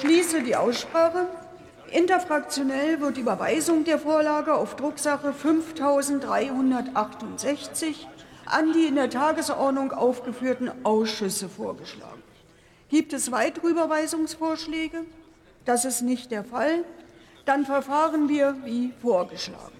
Schließe die Aussprache. Interfraktionell wird die Überweisung der Vorlage auf Drucksache 5368 an die in der Tagesordnung aufgeführten Ausschüsse vorgeschlagen. Gibt es weitere Überweisungsvorschläge? Das ist nicht der Fall. Dann verfahren wir wie vorgeschlagen.